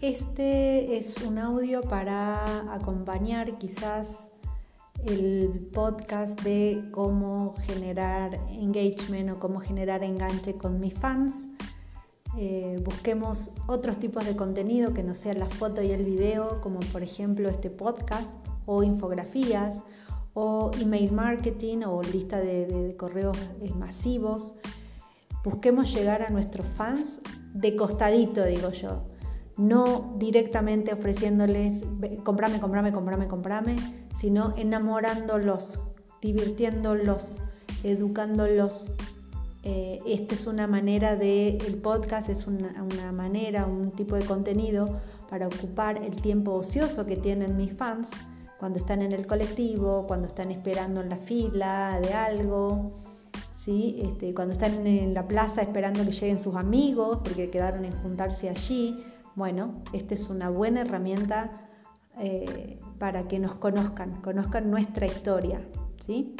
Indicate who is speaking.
Speaker 1: Este es un audio para acompañar quizás el podcast de cómo generar engagement o cómo generar enganche con mis fans. Eh, busquemos otros tipos de contenido que no sea la foto y el video, como por ejemplo este podcast o infografías o email marketing o lista de, correos eh, masivos. Busquemos llegar a nuestros fans de costadito, digo yo. No directamente ofreciéndoles, comprame, comprame, comprame, comprame, sino enamorándolos, divirtiéndolos, educándolos. Eh, es una manera de, el podcast es una, una manera, un tipo de contenido para ocupar el tiempo ocioso que tienen mis fans cuando están en el colectivo, cuando están esperando en la fila de algo, ¿sí? Este, cuando están en la plaza esperando que lleguen sus amigos porque quedaron en juntarse allí. Bueno, esta es una buena herramienta eh, para que nos conozcan, conozcan nuestra historia. ¿sí?